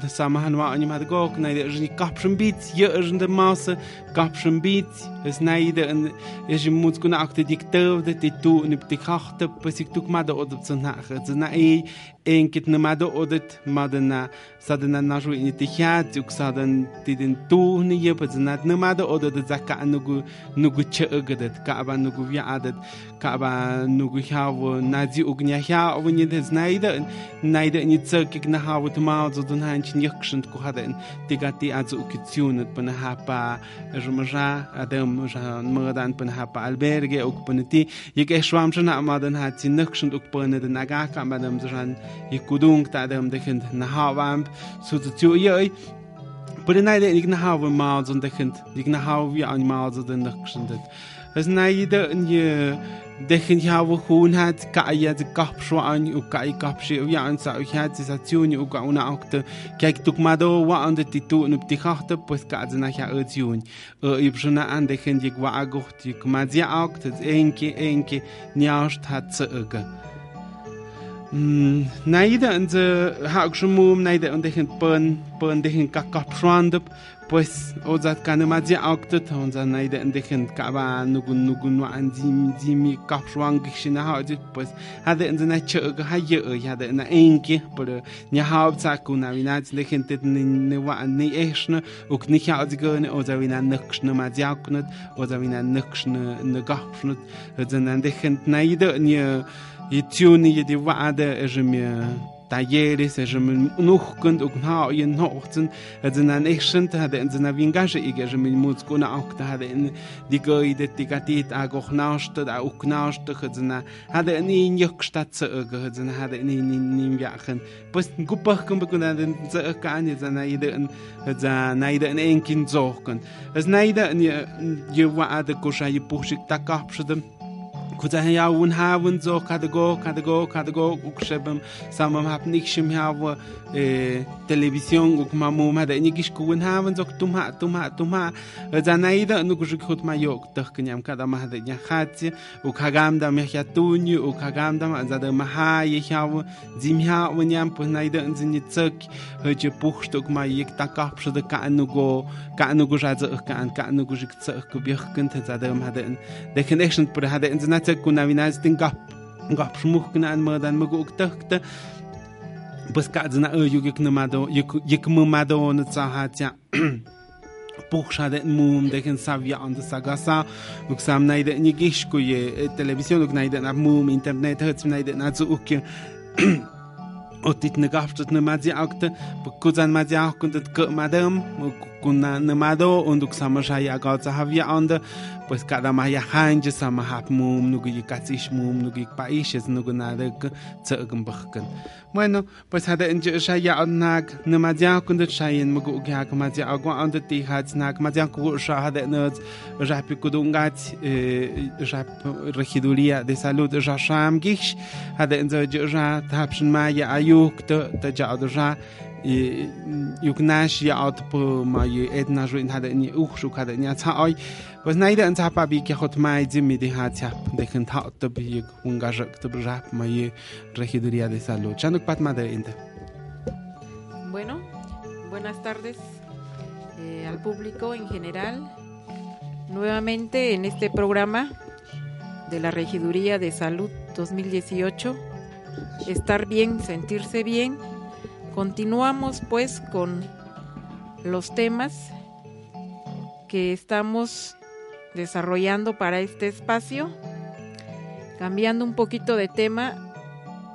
de Samhan war anim hat gok, naide ëge ni kapschen Bit, je ëgen de Masse, kapschen Bit, es naide en ëge mut kun akte diktëwde, de tu un de krachte, pesik tuk made odet ze nach, ze na ei en kit ne made odet made na sadena naju in de hat, uk saden de den tu ne je pe ze nat ne made odet de zaka nugu nugu che ëgedet, ka aba nugu vi adet, ka aba nugu hawo nazi ugnya ha, ovni de znaide Tyle in nie całkiem na hało to mało co do nęć niech krzynd kuchaden tyga ty a co ukicionet pan hapa że może adam że mrodan pan hapa alberge ok pan ty jak e szłam że na amaden hat sie niech krzynd ok pan den agaka madam zran i kudung ta adam dechind na hawam so zu zu jej Pero najde ik na hawe maal zon dechind. Ik na hawe wie an maal zon den dechind. Es najde in je... Dechen jawe hunheit kaie de kapcho an ou kai kapche ou an sa och het seatioun ou ga una akte Kek tuk mado wa an de titoen op de harte pos kaze nach ja etioun. E ipjona an dechen Di wa agocht Di ma Di akt et enke enke niacht hat ze ëge. Naide an se hagche Moom neide an dechen pën pën dechen ka kapschwandep pues ozat kana ne mazi auktet onza naide endechen kaba nugun nugun wa anzim zimi kapshwang gishina haji pues hade enza na chöge haye e, hade na enke. Por nya hauptsa kuna vinat de gente ne wa ne echne uk ni haji gone oza vina nökshne mazi auknet oza vina nökshne ne gapshnet hade na de gente naide ni Итюни еди ваада эжеме talleres, żebym nuchkund und na jen hochzen, also na nächsten hatte in seiner Wingasche ich schon mit Mutzko na auch da hatte in die Geide, die Gatit a goch nascht, da auch nascht, hatte na hatte in in Jückstatze hatte na hatte in in in Jachen. Posten gupach kommen und dann zu kann jetzt na jede in na jede in ein Kind zogen. Es na jede in je war da kosche ihr puchig da kapschdem. kuzahen un havun zo kadago kadago kadago ukshebem samam hapnik shim e, television uk mamu ma da nigish zo tuma tuma tuma zanaida nu kujuk khut ma yok tak knyam kada ma da nya khat. Uk hagam da me khatuni uk hagam da ma da ma ha ye pu naida un tsak je puch ma yek ta kap shda ka nu go ka nu go ka nu go de connection pur hada chaytzakunaminash tinkajpxmujknanmajdan maku'ktajkta pues ka'tzna ä yukiknämado yäkmämadonä tsajatsya puxade'nmum dejen savya'ontä sakasa nuk sam nayde'n yäkixku ye televisión nuk nayde'na mum internet jätzm nayde'na tzu'ukyä otit nä kajptzätnä madya'oktä pukutzan madya'ojkuntä tkä'madäm kun namado unduk sama saya agak sahavia onda pues kada maya hanje sama hapmum nugu yikatsishmum nugu yikpaishes nugu nadak tsegum bakhkan bueno pues hada enje saya onak namadia kund shayen mugu gyak madia agwa onda tihat nak madia ku shahada nut rap kudungat rap regiduría de salud rasham gish hada enje ja tapshin maya ayuk ta ta ja ja yuknash ya aut po ma ye edna jo in hada ni ukh shu hada ni cha ai was naide an tapa bi ke hot mai jimmi di ha cha de kan ta to bi un ga jak to rap ma ye regiduría de salud chanuk pat ma de inte bueno buenas tardes eh, al público en general. Nuevamente en este programa de la regiduría de salud 2018 estar bien sentirse bien Continuamos pues con los temas que estamos desarrollando para este espacio. Cambiando un poquito de tema,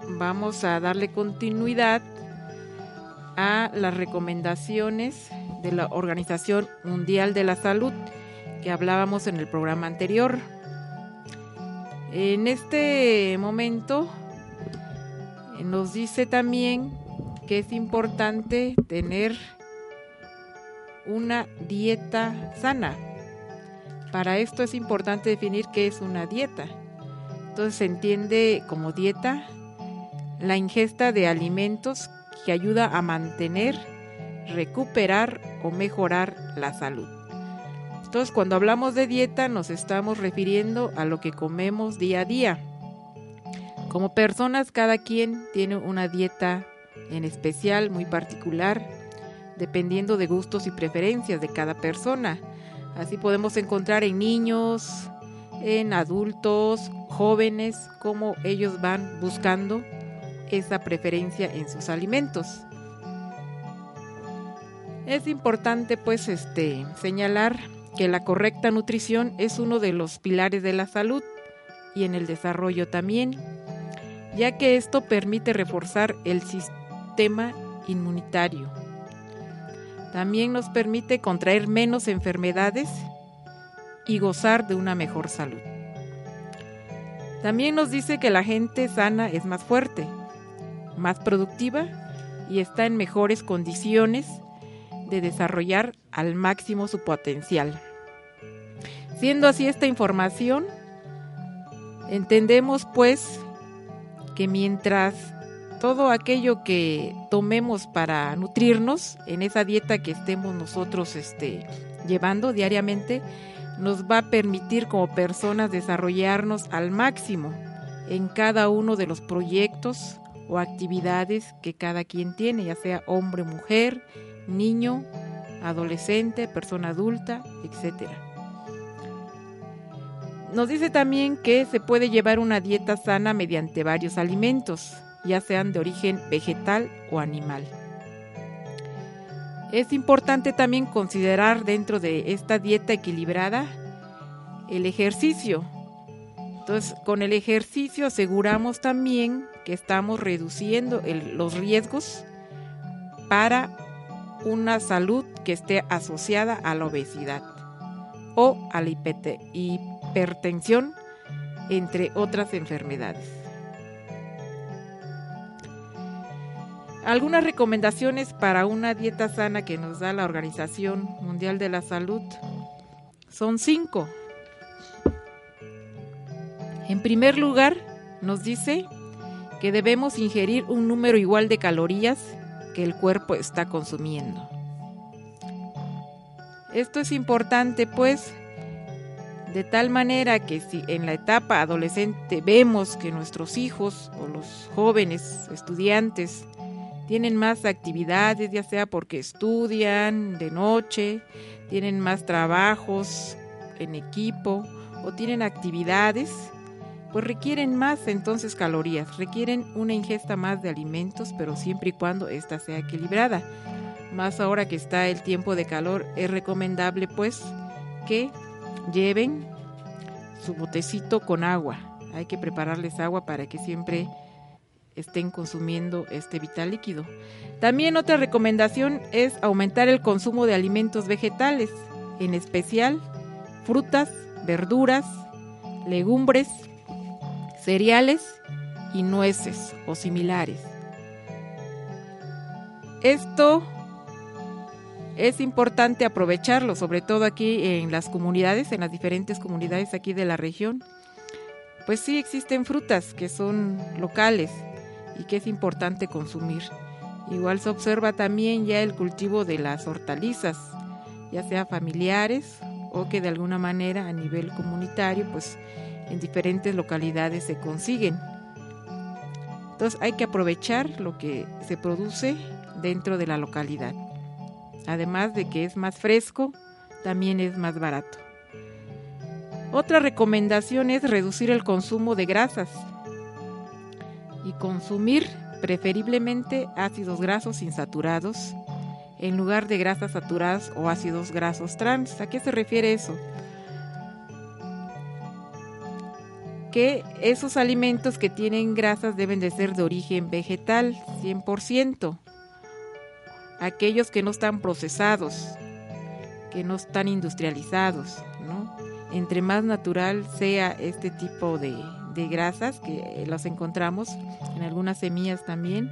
vamos a darle continuidad a las recomendaciones de la Organización Mundial de la Salud que hablábamos en el programa anterior. En este momento nos dice también que es importante tener una dieta sana. Para esto es importante definir qué es una dieta. Entonces se entiende como dieta la ingesta de alimentos que ayuda a mantener, recuperar o mejorar la salud. Entonces cuando hablamos de dieta nos estamos refiriendo a lo que comemos día a día. Como personas cada quien tiene una dieta en especial muy particular, dependiendo de gustos y preferencias de cada persona. Así podemos encontrar en niños, en adultos, jóvenes, cómo ellos van buscando esa preferencia en sus alimentos. Es importante pues este señalar que la correcta nutrición es uno de los pilares de la salud y en el desarrollo también, ya que esto permite reforzar el sistema sistema inmunitario. También nos permite contraer menos enfermedades y gozar de una mejor salud. También nos dice que la gente sana es más fuerte, más productiva y está en mejores condiciones de desarrollar al máximo su potencial. Siendo así esta información, entendemos pues que mientras todo aquello que tomemos para nutrirnos en esa dieta que estemos nosotros este, llevando diariamente, nos va a permitir como personas desarrollarnos al máximo en cada uno de los proyectos o actividades que cada quien tiene, ya sea hombre, mujer, niño, adolescente, persona adulta, etc. Nos dice también que se puede llevar una dieta sana mediante varios alimentos, ya sean de origen vegetal o animal. Es importante también considerar dentro de esta dieta equilibrada el ejercicio. Entonces, con el ejercicio aseguramos también que estamos reduciendo los riesgos para una salud que esté asociada a la obesidad o a la hipertensión, entre otras enfermedades. Algunas recomendaciones para una dieta sana que nos da la Organización Mundial de la Salud son cinco. En primer lugar, nos dice que debemos ingerir un número igual de calorías que el cuerpo está consumiendo. Esto es importante pues de tal manera que si en la etapa adolescente vemos que nuestros hijos o los jóvenes estudiantes tienen más actividades, ya sea porque estudian de noche, tienen más trabajos en equipo o tienen actividades, pues requieren más entonces calorías, requieren una ingesta más de alimentos, pero siempre y cuando ésta sea equilibrada. Más ahora que está el tiempo de calor, es recomendable pues que lleven su botecito con agua. Hay que prepararles agua para que siempre estén consumiendo este vital líquido. También otra recomendación es aumentar el consumo de alimentos vegetales, en especial frutas, verduras, legumbres, cereales y nueces o similares. Esto es importante aprovecharlo, sobre todo aquí en las comunidades, en las diferentes comunidades aquí de la región. Pues sí existen frutas que son locales y que es importante consumir. Igual se observa también ya el cultivo de las hortalizas, ya sea familiares o que de alguna manera a nivel comunitario, pues en diferentes localidades se consiguen. Entonces hay que aprovechar lo que se produce dentro de la localidad. Además de que es más fresco, también es más barato. Otra recomendación es reducir el consumo de grasas y consumir preferiblemente ácidos grasos insaturados en lugar de grasas saturadas o ácidos grasos trans. ¿A qué se refiere eso? Que esos alimentos que tienen grasas deben de ser de origen vegetal, 100%. Aquellos que no están procesados, que no están industrializados, ¿no? Entre más natural sea este tipo de, de grasas que los encontramos en algunas semillas también,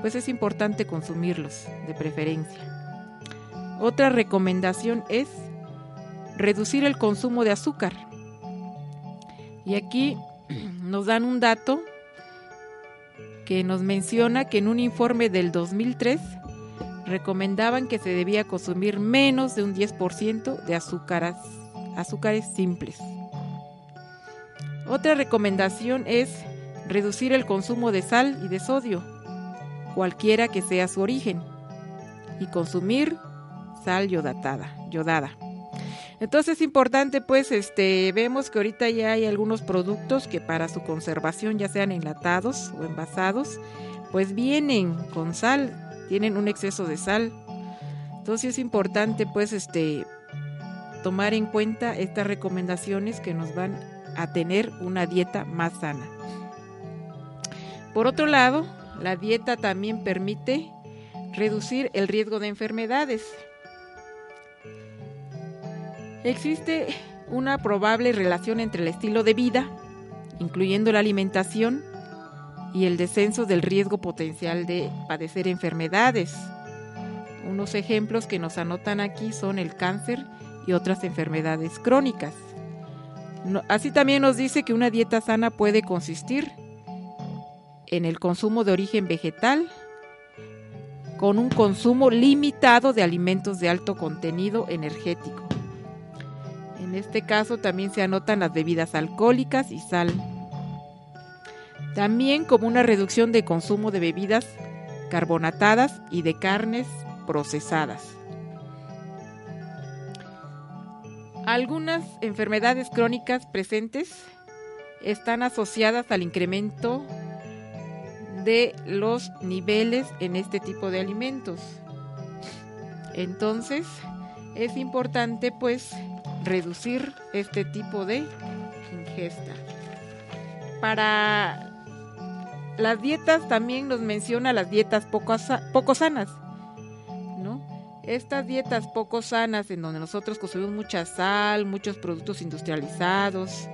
pues es importante consumirlos de preferencia. Otra recomendación es reducir el consumo de azúcar. Y aquí nos dan un dato que nos menciona que en un informe del 2003 recomendaban que se debía consumir menos de un 10% de azúcares simples. Otra recomendación es reducir el consumo de sal y de sodio, cualquiera que sea su origen, y consumir sal yodatada, yodada. Entonces es importante, pues, este, vemos que ahorita ya hay algunos productos que para su conservación, ya sean enlatados o envasados, pues vienen con sal, tienen un exceso de sal. Entonces es importante, pues, este, tomar en cuenta estas recomendaciones que nos van a tener una dieta más sana. Por otro lado, la dieta también permite reducir el riesgo de enfermedades. Existe una probable relación entre el estilo de vida, incluyendo la alimentación, y el descenso del riesgo potencial de padecer enfermedades. Unos ejemplos que nos anotan aquí son el cáncer y otras enfermedades crónicas así también nos dice que una dieta sana puede consistir en el consumo de origen vegetal, con un consumo limitado de alimentos de alto contenido energético. En este caso también se anotan las bebidas alcohólicas y sal. también como una reducción de consumo de bebidas carbonatadas y de carnes procesadas. Algunas enfermedades crónicas presentes están asociadas al incremento de los niveles en este tipo de alimentos. Entonces, es importante pues reducir este tipo de ingesta. Para las dietas también nos menciona las dietas poco, poco sanas. Estas dietas poco sanas en donde nosotros consumimos mucha sal, muchos productos industrializados,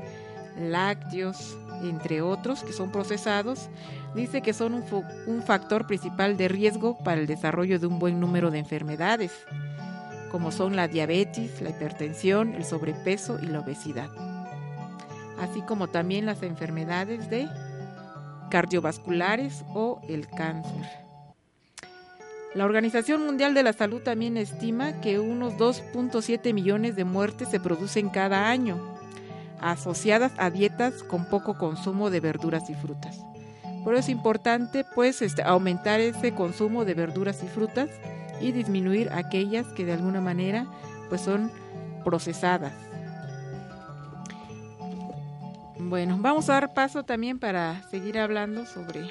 lácteos, entre otros, que son procesados, dice que son un, un, factor principal de riesgo para el desarrollo de un buen número de enfermedades, como son la diabetes, la hipertensión, el sobrepeso y la obesidad, así como también las enfermedades de cardiovasculares o el cáncer. La Organización Mundial de la Salud también estima que unos 2.7 millones de muertes se producen cada año, asociadas a dietas con poco consumo de verduras y frutas. Por eso es importante pues este, aumentar ese consumo de verduras y frutas y disminuir aquellas que de alguna manera pues son procesadas. Bueno, vamos a dar paso también para seguir hablando sobre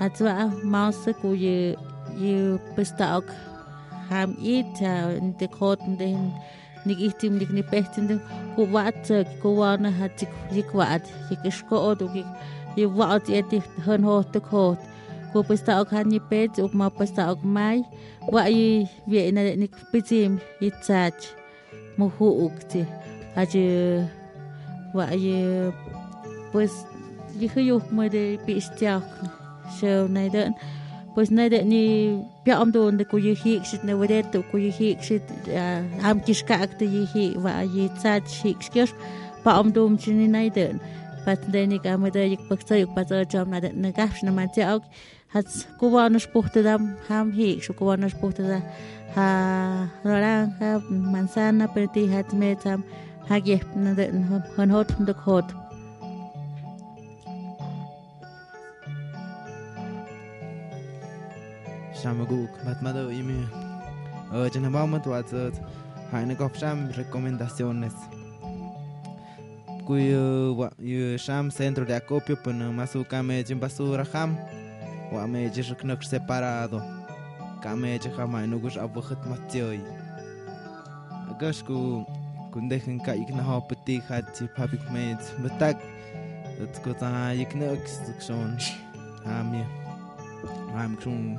Atwa mouse ku wo ihr pesta ok ham it in the court and then nik ihtim nik ni pehtin den ku wat ku wana hat tik yik wat. Yik sko od ku ye wat ye tik hon ho te court ku pesta ok han ni pet uk ma pesta ok mai wa ye we na nik pitim itzach mu hu ukti aje wa ye pues dije yo me de pistiach so naidan pues nede ni piam de ku yihik sit ne wedet to ku yihik sit ham kishka ak te yihi yi tsat shik chini naiden pat de ni ka mede yik paksa yik de ne gaf ok hat ham hi shu ku da ha naranja manzana per ti hat ha na de hon hot hot Shamaguk, Batmado y Mir. Ochenabaumat Watsat, Hainekopsham, recomendaciones. Cuyo Sham centro de acopio, Punumazuka Mejin Basura Ham, Wamejishknok separado. Kameje Hamainugus Abuhat Matioi. Gashku, Kundejen Kaiknaho Petit Hachi Papik Mej, Batak. Het kota ik niks, ik zo'n haamje. Haam ik zo'n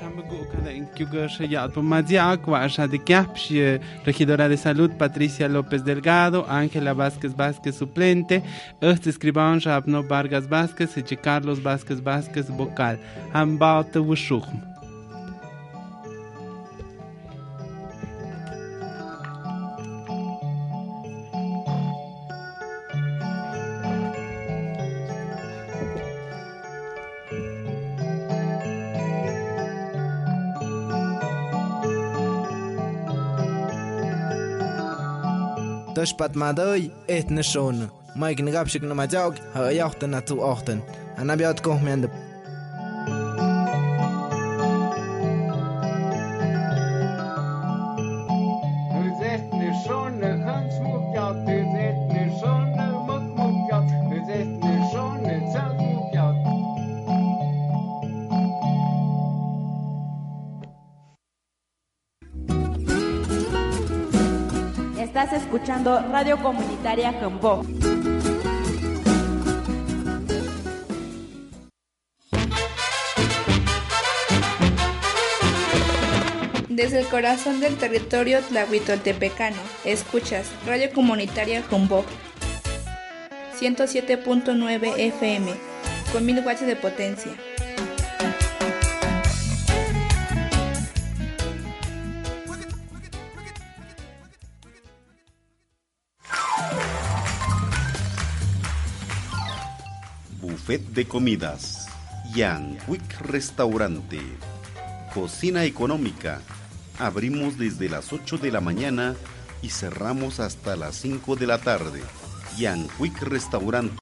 ha isbuk tat kash han pepa tap yo ya regidora de salud Patricia López Delgado, Ángela Vázquez Vázquez suplente, este escribán Rabno Vargas Vázquez y Carlos Vázquez Vázquez vocal, Hambaute Wushuchm. Eshpadmadoj etni shonë. Mike në gapshik në ma gjak, hë e atu ahtën. Anabjat kohë me. Radio Comunitaria Jambó. Desde el corazón del territorio tlahuitoltepecano, escuchas Radio Comunitaria Humboldt 107.9 FM con 1000 watts de potencia. Buffet de comidas. Yan Quick Restaurante. Cocina económica. Abrimos desde las 8 de la mañana y cerramos hasta las 5 de la tarde. Yan Quick Restaurante.